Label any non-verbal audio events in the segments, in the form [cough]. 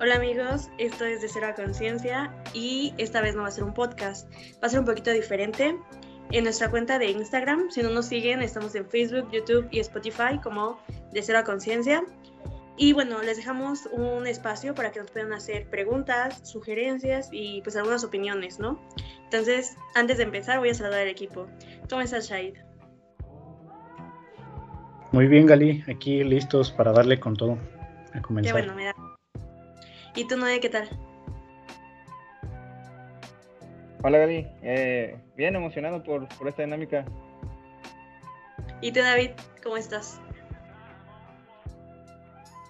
Hola amigos, esto es de Cero a Conciencia y esta vez no va a ser un podcast, va a ser un poquito diferente. En nuestra cuenta de Instagram, si no nos siguen, estamos en Facebook, YouTube y Spotify como de Cero a Conciencia. Y bueno, les dejamos un espacio para que nos puedan hacer preguntas, sugerencias y pues algunas opiniones, ¿no? Entonces, antes de empezar, voy a saludar al equipo. ¿Cómo estás, Shahid? Muy bien, Gali, aquí listos para darle con todo. A comenzar. Qué bueno, me da ¿Y tú, Noé, qué tal? Hola, Gaby. Eh, bien emocionado por, esta dinámica. ¿Y tú, David, cómo estás?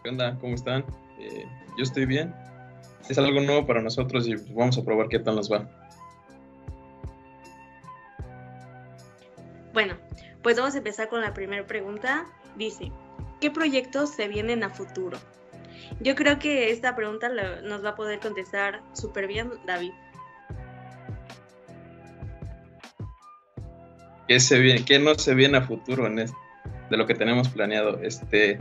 ¿Qué onda? ¿Cómo están? Eh, yo estoy bien. Es algo nuevo para nosotros y vamos a probar qué tal nos va. Bueno, pues vamos a empezar con la primera pregunta. Dice, ¿qué proyectos se vienen a futuro? Yo creo que esta pregunta nos va a poder contestar súper bien David. ¿Qué, se viene, ¿Qué no se viene a futuro en de lo que tenemos planeado? Este,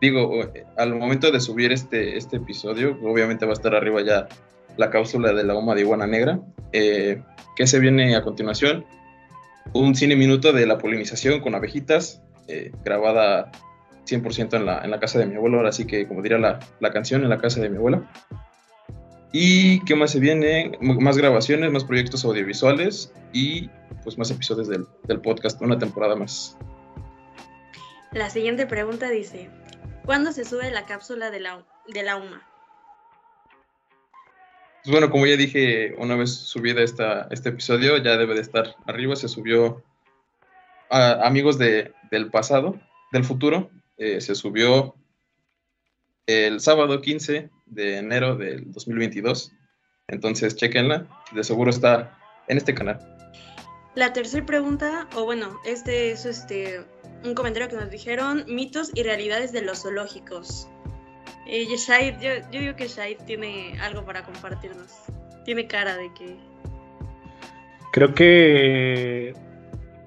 digo, al momento de subir este, este episodio, obviamente va a estar arriba ya la cápsula de la goma de iguana negra. Eh, ¿Qué se viene a continuación? Un cine minuto de la polinización con abejitas, eh, grabada 100% en la, en la casa de mi abuelo, ahora sí que como diría la, la canción, en la casa de mi abuela. ¿Y qué más se viene? Más grabaciones, más proyectos audiovisuales y pues más episodios del, del, podcast, una temporada más. La siguiente pregunta dice, ¿cuándo se sube la cápsula de la, de la UMA? Pues bueno, como ya dije, una vez subida esta, este episodio, ya debe de estar arriba, se subió a amigos de, del pasado, del futuro, eh, se subió el sábado 15 de enero del 2022. Entonces, chequenla, de seguro está en este canal. La tercera pregunta, o bueno, este es este un comentario que nos dijeron, mitos y realidades de los zoológicos. Eh, yo, yo digo que Shahid tiene algo para compartirnos. Tiene cara de que... Creo que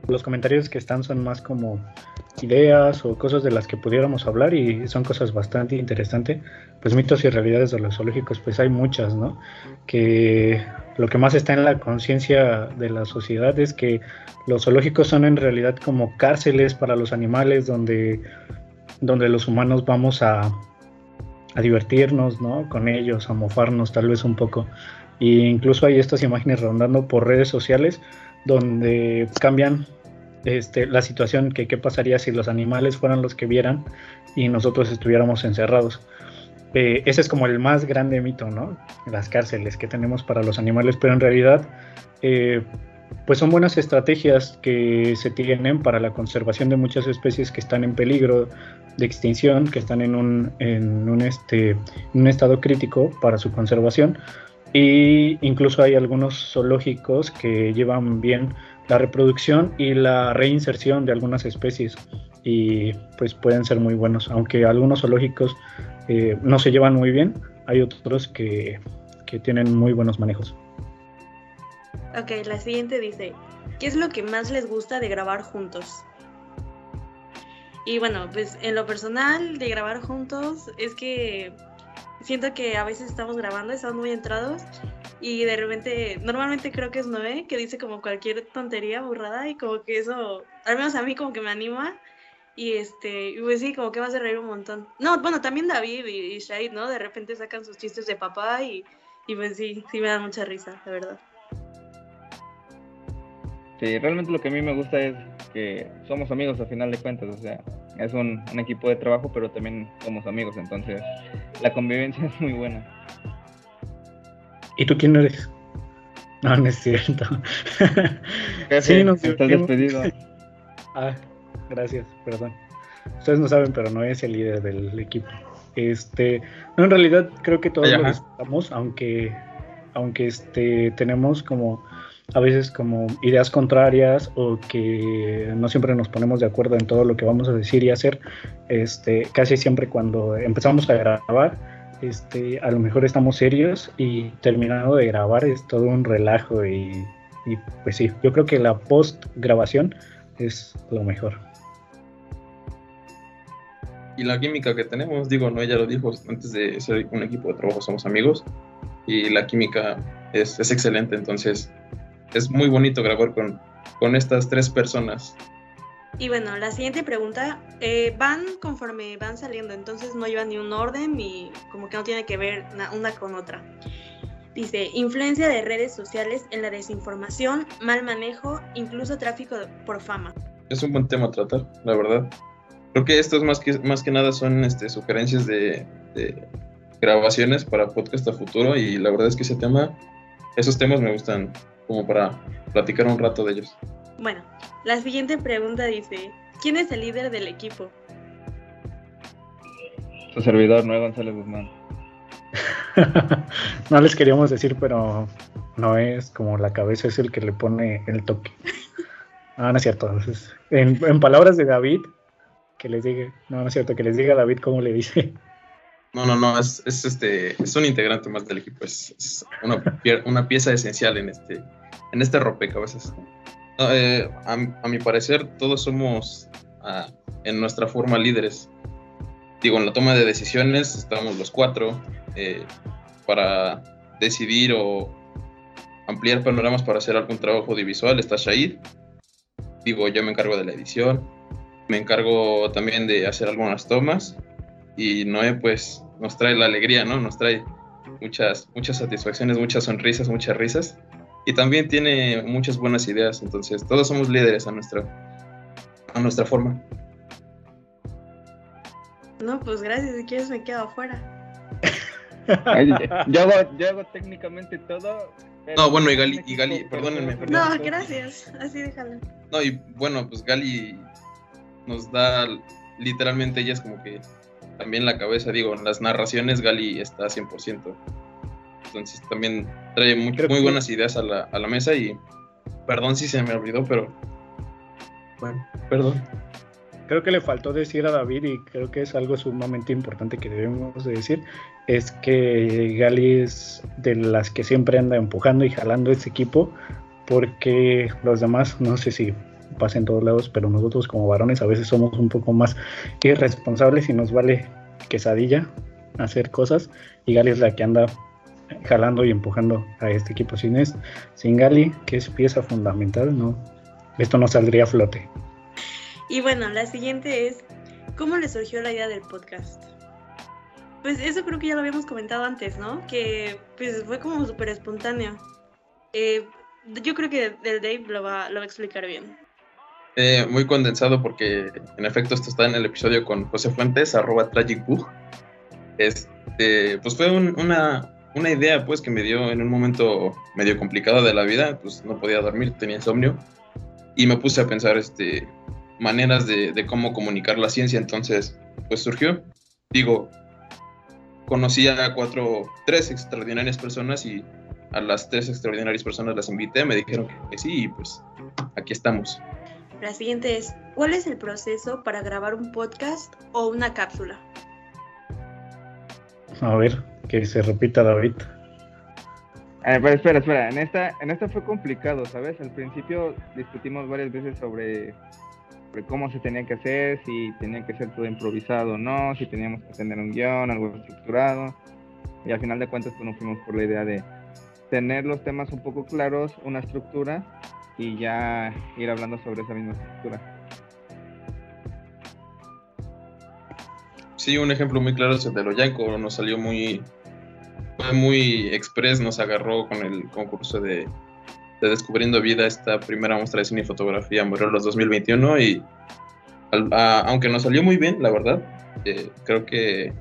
los comentarios que están son más como ideas o cosas de las que pudiéramos hablar y son cosas bastante interesantes. Pues mitos y realidades de los zoológicos, pues hay muchas, ¿no? Que lo que más está en la conciencia de la sociedad es que los zoológicos son en realidad como cárceles para los animales donde, donde los humanos vamos a, a divertirnos, ¿no? Con ellos, a mofarnos tal vez un poco. E incluso hay estas imágenes rondando por redes sociales donde cambian este, la situación que qué pasaría si los animales fueran los que vieran y nosotros estuviéramos encerrados. Eh, ese es como el más grande mito, ¿no? Las cárceles que tenemos para los animales, pero en realidad, eh, pues son buenas estrategias que se tienen para la conservación de muchas especies que están en peligro de extinción, que están en un, en un, este, un estado crítico para su conservación. Y incluso hay algunos zoológicos que llevan bien la reproducción y la reinserción de algunas especies y pues pueden ser muy buenos, aunque algunos zoológicos eh, no se llevan muy bien, hay otros que, que tienen muy buenos manejos. Ok, la siguiente dice, ¿qué es lo que más les gusta de grabar juntos? Y bueno, pues en lo personal de grabar juntos es que siento que a veces estamos grabando, estamos muy entrados y de repente, normalmente creo que es Noé, que dice como cualquier tontería, burrada, y como que eso, al menos a mí como que me anima. Y este, pues sí, como que me hace reír un montón. No, bueno, también David y, Shade, ¿no? De repente sacan sus chistes de papá y, y pues sí, sí me dan mucha risa, la verdad. Sí, realmente lo que a mí me gusta es que somos amigos a final de cuentas, o sea, es un, un equipo de trabajo, pero también somos amigos, entonces la convivencia [laughs] es muy buena. ¿Y tú quién eres? No, no es cierto. [laughs] sí, nos estás despedido. [laughs] ah, gracias, perdón. Ustedes no saben, pero no es el líder del equipo. Este, no, en realidad creo que todos lo estamos, aunque, aunque este, tenemos como a veces como ideas contrarias o que no siempre nos ponemos de acuerdo en todo lo que vamos a decir y hacer. Este, casi siempre cuando empezamos a grabar este, a lo mejor estamos serios y terminando de grabar es todo un relajo y, pues sí, yo creo que la post grabación es lo mejor. y la química que tenemos, digo, no, ella lo dijo, antes de ser un equipo de trabajo somos amigos y la química es, es excelente, entonces es muy bonito grabar con, con estas tres personas. Y bueno, la siguiente pregunta, eh, van conforme van saliendo, entonces no llevan ni un orden ni como que no tiene que ver una con otra. Dice, influencia de redes sociales en la desinformación, mal manejo, incluso tráfico por fama. Es un buen tema a tratar, la verdad. Creo que estos más que, más que nada son este, sugerencias de, de grabaciones para podcast a futuro y la verdad es que ese tema, esos temas me gustan como para platicar un rato de ellos. Bueno, la siguiente pregunta dice, ¿quién es el líder del equipo? Su servidor, Noé González Guzmán. [laughs] no les queríamos decir, pero no es como la cabeza es el que le pone el toque. Ah, no es cierto. en, palabras de David, que les diga, no, no es cierto, que les diga a David cómo le dice. No, no, no, es, este, es un integrante más del equipo, es, una, pieza esencial en este, en este rompecabezas. Eh, a, mi parecer, todos somos ah, en nuestra forma líderes. Digo, en la toma de decisiones estamos los cuatro, eh, para decidir o ampliar panoramas para hacer algún trabajo audiovisual está Shahid. Digo, yo me encargo de la edición, me encargo también de hacer algunas tomas y Noé pues nos trae la alegría, ¿no? Nos trae muchas, muchas satisfacciones, muchas sonrisas, muchas risas y también tiene muchas buenas ideas, entonces todos somos líderes a nuestra, a nuestra forma. No, pues gracias, si quieres me quedo afuera yo, hago, técnicamente todo. No, bueno, y Gali, y Gali perdónenme, No, gracias, así déjalo. No, y bueno, pues Gali nos da literalmente ella es como que también la cabeza, digo, en las narraciones Gali está 100%. Entonces también trae muy, muy buenas ideas a la, a la mesa y perdón si se me olvidó, pero bueno, perdón. Creo que le faltó decir a David y creo que es algo sumamente importante que debemos de decir, es que Gali es de las que siempre anda empujando y jalando ese equipo, porque los demás, no sé si pasa en todos lados, pero nosotros como varones a veces somos un poco más irresponsables y nos vale quesadilla hacer cosas, y Gali es la que anda jalando y empujando a este equipo. Sin, es, sin Gali, que es pieza fundamental, no, esto no saldría a flote. Y bueno, la siguiente es, ¿cómo le surgió la idea del podcast? Pues eso creo que ya lo habíamos comentado antes, ¿no? Que pues fue como súper espontáneo. Eh, yo creo que el Dave lo va, lo va a explicar bien. Eh, muy condensado porque en efecto esto está en el episodio con José Fuentes, arroba tragicbug. Este, pues fue una, una idea pues que me dio en un momento medio complicado de la vida, pues no podía dormir, tenía insomnio y me puse a pensar este, maneras de, cómo comunicar la ciencia, entonces pues surgió. Digo, conocí a cuatro, tres extraordinarias personas y a las tres extraordinarias personas las invité, me dijeron que, sí y pues aquí estamos. La siguiente es, ¿cuál es el proceso para grabar un podcast o una cápsula? A ver, que se repita David. Eh, pero espera, espera, en esta, en esta fue complicado, ¿sabes? Al principio discutimos varias veces sobre sobre cómo se tenía que hacer, si tenía que ser todo improvisado o no, si teníamos que tener un guion, algo estructurado. Y al final de cuentas pues nos fuimos por la idea de tener los temas un poco claros, una estructura y ya ir hablando sobre esa misma estructura. Sí, un ejemplo muy claro es el de Loyanco, nos salió muy, muy express, nos agarró con el concurso de de Descubriendo Vida, esta primera muestra de cine y fotografía Morelos 2021 y aunque nos salió muy bien, la verdad, eh, creo que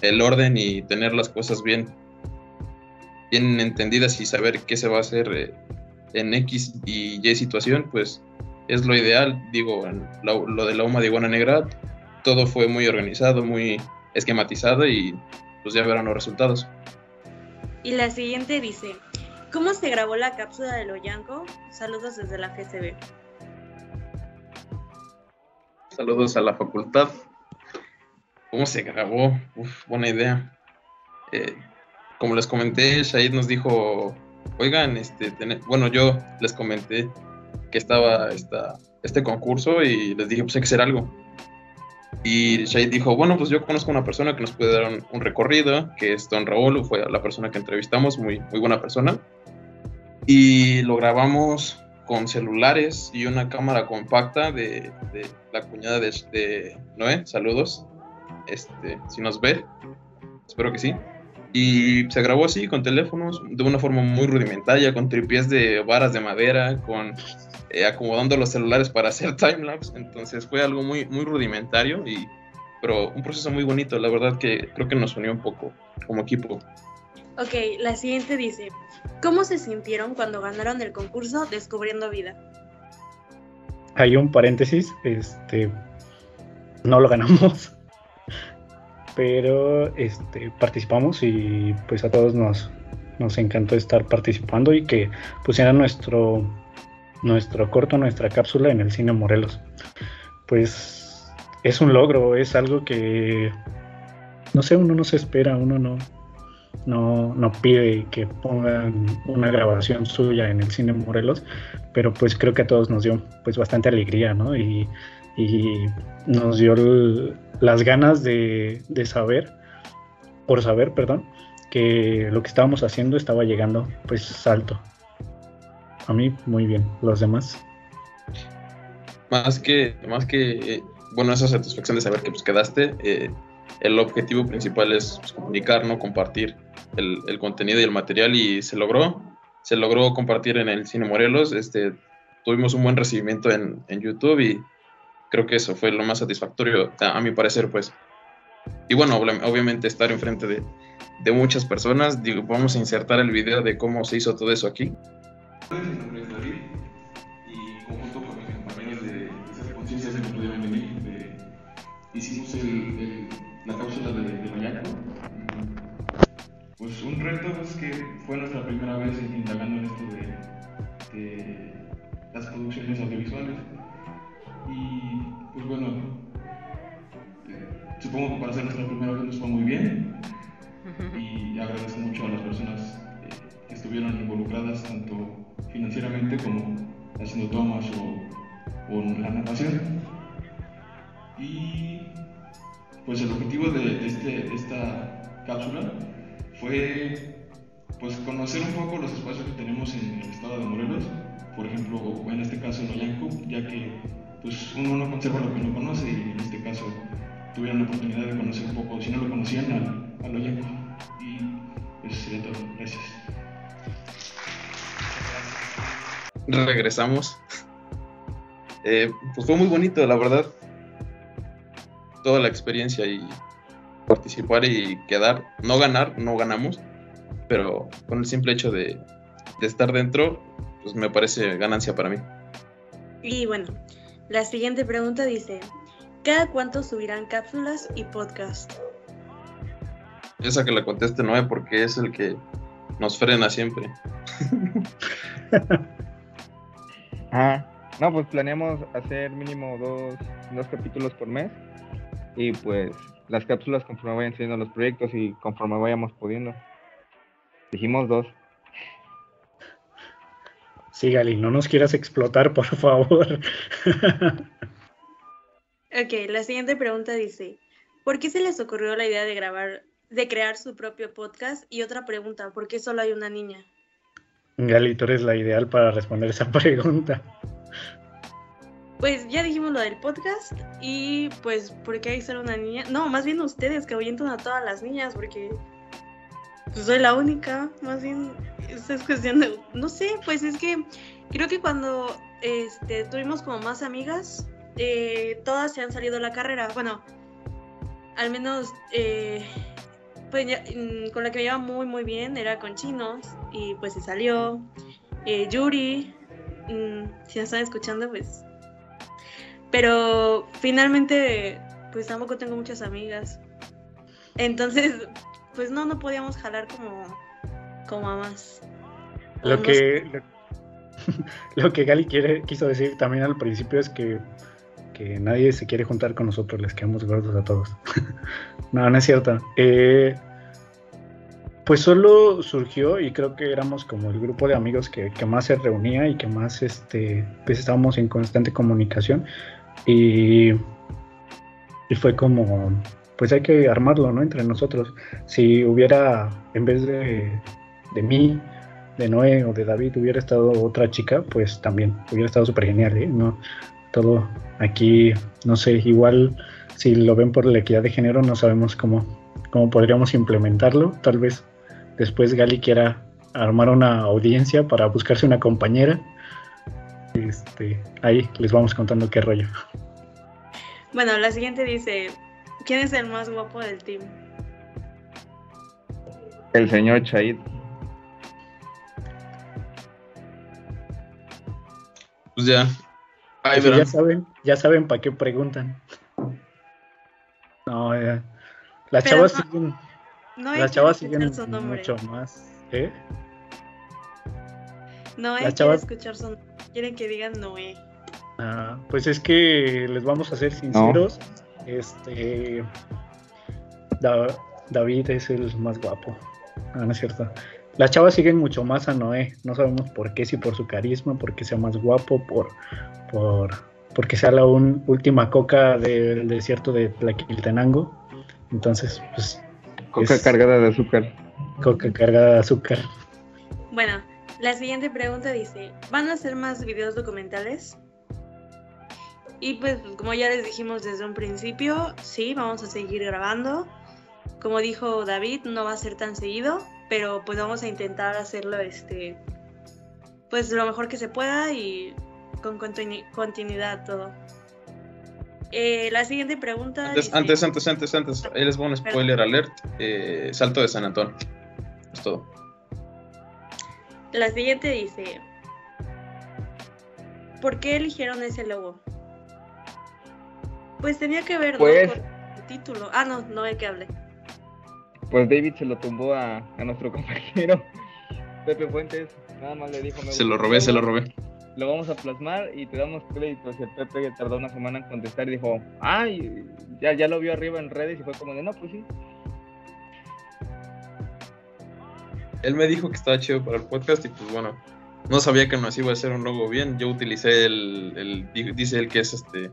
el orden y tener las cosas bien, bien entendidas y saber qué se va a hacer eh, en X y Y situación, pues es lo ideal. Digo, lo, lo de la UMA de Iguana Negra, todo fue muy organizado, muy esquematizado y pues ya verán los resultados. Y la siguiente dice, ¿Cómo se grabó la cápsula de Loyanco? Saludos desde la GCB. Saludos a la facultad. ¿Cómo se grabó? Uf, buena idea. Eh, como les comenté, Shahid nos dijo, oigan, este, bueno, yo les comenté que estaba esta, este concurso y les dije, pues hay que hacer algo. Y Shade dijo, bueno, pues yo conozco a una persona que nos puede dar un, recorrido, que es Don Raúl, fue la persona que entrevistamos, muy, muy buena persona. Y lo grabamos con celulares y una cámara compacta de, la cuñada de, de, Noé. Saludos. Este, si nos ve, espero que sí. Y se grabó así, con teléfonos, de una forma muy rudimentaria, con tripiés de varas de madera, con eh, acomodando los celulares para hacer [laughs] timelapse. Entonces fue algo muy, muy rudimentario, y, pero un proceso muy bonito. La verdad que creo que nos unió un poco como equipo. Ok, la siguiente dice, ¿cómo se sintieron cuando ganaron el concurso Descubriendo Vida? Hay un paréntesis, este, no lo ganamos, [laughs] pero este, participamos y pues a todos nos, nos encantó estar participando y que pusieran nuestro, nuestro corto, nuestra cápsula en el cine Morelos. Pues es un logro, es algo que, no sé, uno no se espera, uno no, no, no pide que pongan una grabación suya en el cine Morelos, pero pues creo que a todos nos dio pues bastante alegría, ¿no? Y, y nos dio las ganas de, saber, por saber, perdón, que lo que estábamos haciendo estaba llegando pues alto. A mí muy bien, los demás. Más que, más que, bueno, esa satisfacción de saber que pues quedaste, eh, el objetivo principal es pues, comunicar, ¿no? Compartir el, el, contenido y el material y se logró, se logró compartir en el Cine Morelos, este, tuvimos un buen recibimiento en, en YouTube y creo que eso fue lo más satisfactorio, a, mi parecer, pues. Y bueno, obviamente estar enfrente de, de muchas personas, digo, vamos a insertar el video de cómo se hizo todo eso aquí. Hicimos el, la cápsula de, de. Pues un reto es que fue nuestra primera vez indagando en esto de, de las producciones audiovisuales. Y pues bueno, supongo que para ser nuestra primera vez nos fue muy bien. Y agradezco mucho a las personas eh, que estuvieron involucradas, tanto financieramente como haciendo tomas o, o la narración. Y pues el objetivo de, este, esta cápsula fue pues conocer un poco los espacios que tenemos en el estado de Morelos, por ejemplo, en este caso en Oyanco, ya que pues uno no conserva lo que no conoce y en este caso tuvieron la oportunidad de conocer un poco, si no lo conocían, al, al Oyanco. Y eso sería todo. Gracias. Regresamos. Eh, pues fue muy bonito, la verdad. Toda la experiencia y participar y quedar, no ganar, no ganamos, pero con el simple hecho de, de estar dentro, pues me parece ganancia para mí. Y bueno, la siguiente pregunta dice, ¿cada cuánto subirán cápsulas y podcast? Esa que la conteste no porque es el que nos frena siempre. [laughs] ah, no, pues planeamos hacer mínimo dos, dos capítulos por mes y pues las cápsulas conforme vayan siendo los proyectos y conforme vayamos pudiendo. Dijimos dos. Sí, Gali, no nos quieras explotar, por favor. [laughs] ok, la siguiente pregunta dice, ¿por qué se les ocurrió la idea de grabar, de crear su propio podcast? Y otra pregunta, ¿por qué solo hay una niña? Gali, tú eres la ideal para responder esa [laughs] pregunta. Pues ya dijimos lo del podcast y pues, ¿por qué hay ser una niña? No, más bien ustedes que ahuyentan a todas las niñas porque pues soy la única, más bien es cuestión de, no sé, pues es que creo que cuando este, tuvimos como más amigas, eh, todas se han salido de la carrera, bueno, al menos eh, pues mm, con la que me llevaba muy muy bien era con chinos y pues se salió, eh, Yuri, mm, si la están escuchando pues, pero finalmente pues tampoco tengo muchas amigas, entonces pues no, no podíamos jalar como, como a más. Lo que, [laughs] lo, que Gali quiere, quiso decir también al principio es que, que nadie se quiere juntar con nosotros, les quedamos gordos a todos. [laughs] no, no es cierto. Eh, pues solo surgió y creo que éramos como el grupo de amigos que, que, más se reunía y que más este, pues estábamos en constante comunicación. Y y fue como, pues hay que armarlo, ¿no? Entre nosotros. Si hubiera, en vez de, de mí, de Noé o de David, hubiera estado otra chica, pues también hubiera estado súper genial, ¿eh? ¿no? Todo aquí, no sé, igual si lo ven por la equidad de género, no sabemos cómo, cómo podríamos implementarlo. Tal vez después Gali quiera armar una audiencia para buscarse una compañera. Este, ahí les vamos contando qué rollo. Bueno, la siguiente dice, ¿quién es el más guapo del team? El señor Chaid. Pues ya. Pues ya saben, ya saben para qué preguntan. No, ya. Las Pero chavas no- siguen, No hay las chavas siguen mucho más. ¿eh? No las que chavas- escuchar su nombre. Quieren que digan Noé. Ah, pues es que les vamos a ser sinceros. Este Da- David es el más guapo. Ah, no es cierto. Las chavas siguen mucho más a Noé. No sabemos por qué, si por su carisma, porque sea más guapo, por, por porque sea la un- última coca del desierto de Tlaquiltenango. Entonces, pues, Coca cargada de azúcar. coca cargada de azúcar. Bueno, la siguiente pregunta dice, ¿van a hacer más videos documentales? Y pues como ya les dijimos desde un principio, sí, vamos a seguir grabando. Como dijo David, no va a ser tan seguido, pero pues vamos a intentar hacerlo este pues lo mejor que se pueda y con continu- continuidad todo. Eh, la siguiente pregunta Antes, dice- antes, antes, antes, antes. Ahí les voy un spoiler alert. eh, salto de San Antón. Es todo. La siguiente dice, ¿por qué eligieron ese logo? Pues tenía que ver, ¿no? Pues- Con el título. Ah, no, no hay que hable. Pues David se lo tumbó a, a nuestro [laughs] compañero Pepe Fuentes. Nada más le dijo. "Me Se lo robé, el se lo robé. Lo vamos a plasmar y te damos créditos. Y el Pepe tardó una semana en contestar y dijo, ay, ya, ya lo vio arriba en redes y fue como de, no, pues sí. Él me dijo que estaba chido para el podcast y pues bueno, no sabía que nos iba a hacer un logo bien. Yo utilicé el, el- di- dice él que es este,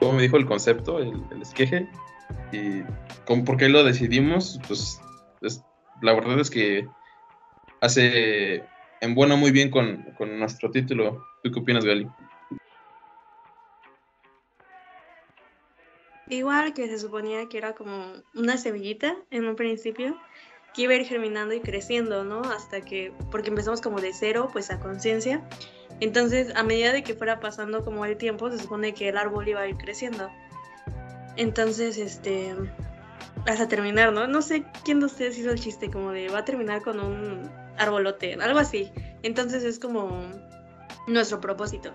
¿cómo me dijo el concepto? El, el esqueje. Y con por qué lo decidimos, pues es- la verdad es que hace en bueno muy bien con, con nuestro título. ¿Tú qué opinas, Gali? Igual que se suponía que era como una semillita en un principio, que iba a ir germinando y creciendo, ¿no? Hasta que, porque empezamos como de cero, pues a conciencia. Entonces, a medida de que fuera pasando como el tiempo, se supone que el árbol iba a ir creciendo. Entonces, este, hasta terminar, ¿no? No sé quién de ustedes hizo el chiste como de va a terminar con un arbolote, algo así. Entonces es como nuestro propósito.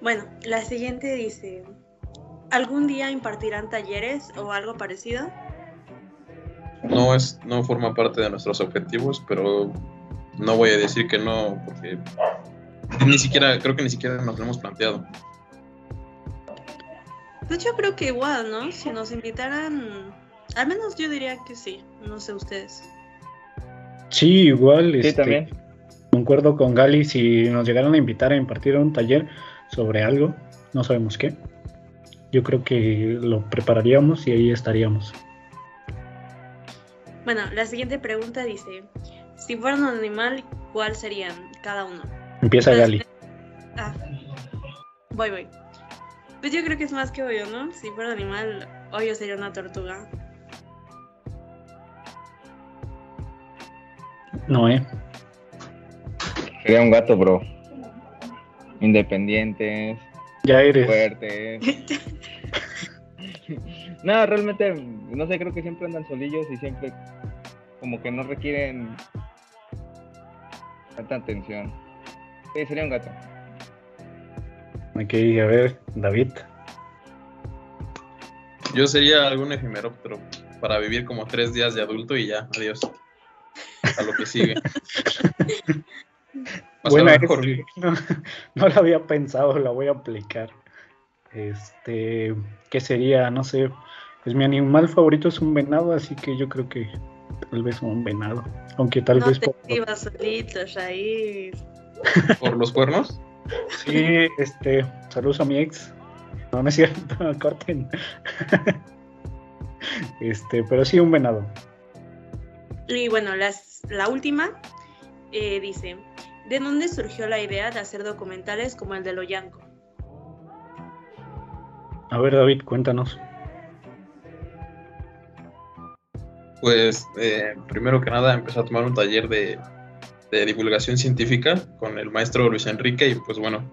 Bueno, la siguiente dice, ¿algún día impartirán talleres o algo parecido? No es, no forma parte de nuestros objetivos, pero no voy a decir que no, porque ni siquiera, creo que ni siquiera nos lo hemos planteado. Pues yo creo que igual, ¿no? Si nos invitaran, al menos yo diría que sí, no sé ustedes. Sí, igual. Sí, este, también. Concuerdo con Gali, si nos llegaran a invitar a impartir un taller sobre algo, no sabemos qué. Yo creo que lo prepararíamos y ahí estaríamos. Bueno, la siguiente pregunta dice, si fueran un animal, ¿cuál serían cada uno? Empieza Gali. Ah, voy, voy. Pues yo creo que es más que obvio, ¿no? Si fuera un animal, obvio sería una tortuga. No, ¿eh? Sería un gato, bro. Independientes, Ya eres. fuertes. [laughs] no, realmente, no sé, creo que siempre andan solillos y siempre como que no requieren tanta atención. Sí, sería un gato. Ok, a ver, David. Yo sería algún efemeróptero para vivir como tres días de adulto y ya, adiós. A lo que sigue. [laughs] Mejor esa, no, [laughs] no la había pensado, la voy a aplicar. Este, ¿qué sería? No sé. Pues mi animal favorito es un venado, así que yo creo que tal vez un venado. Aunque tal no vez te por- ibas solito, Shair. por los cuernos. Sí, este, saludos a mi ex. No, no es cierto, [laughs] corten. este, pero sí un venado. Y bueno, las, la última eh, dice, ¿de dónde surgió la idea de hacer documentales como el de Loyanco? A ver, David, cuéntanos. Pues eh, primero que nada empecé a tomar un taller de, de divulgación científica con el maestro Luis Enrique y pues bueno,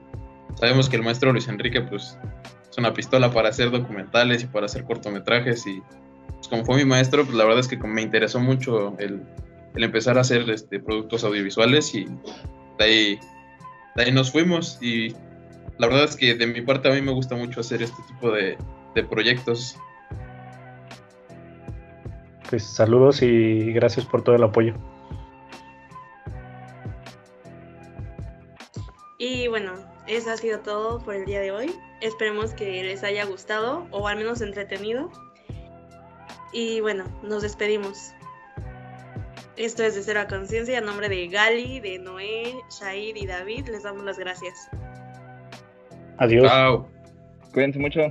sabemos que el maestro Luis Enrique pues es una pistola para hacer documentales y para hacer cortometrajes y pues, como fue mi maestro, pues la verdad es que me interesó mucho el, empezar a hacer este, productos audiovisuales y de ahí, de ahí nos fuimos y la verdad es que de mi parte a mí me gusta mucho hacer este tipo de proyectos. Pues saludos y gracias por todo el apoyo. Y bueno, eso ha sido todo por el día de hoy. Esperemos que les haya gustado o al menos entretenido. Y bueno, nos despedimos. Esto es de Cero a Conciencia. A nombre de Gali, de Noé, Shair y David, les damos las gracias. Adiós. Chao. Cuídense mucho.